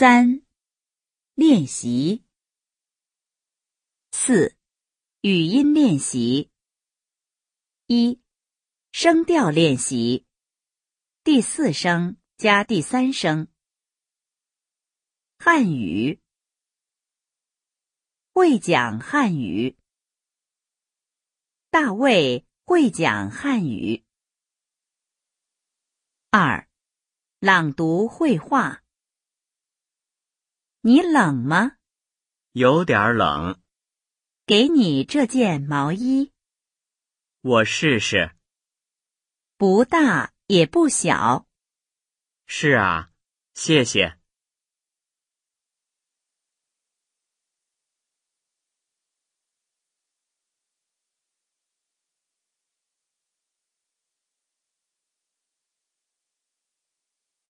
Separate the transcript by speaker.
Speaker 1: 三、练习。四、语音练习。一、声调练习。第四声加第三声。汉语。会讲汉语。大卫会讲汉语。二、朗读绘画。你冷吗？
Speaker 2: 有点冷。
Speaker 1: 给你这件毛衣。
Speaker 2: 我试试。
Speaker 1: 不大也不小。
Speaker 2: 是啊，谢谢。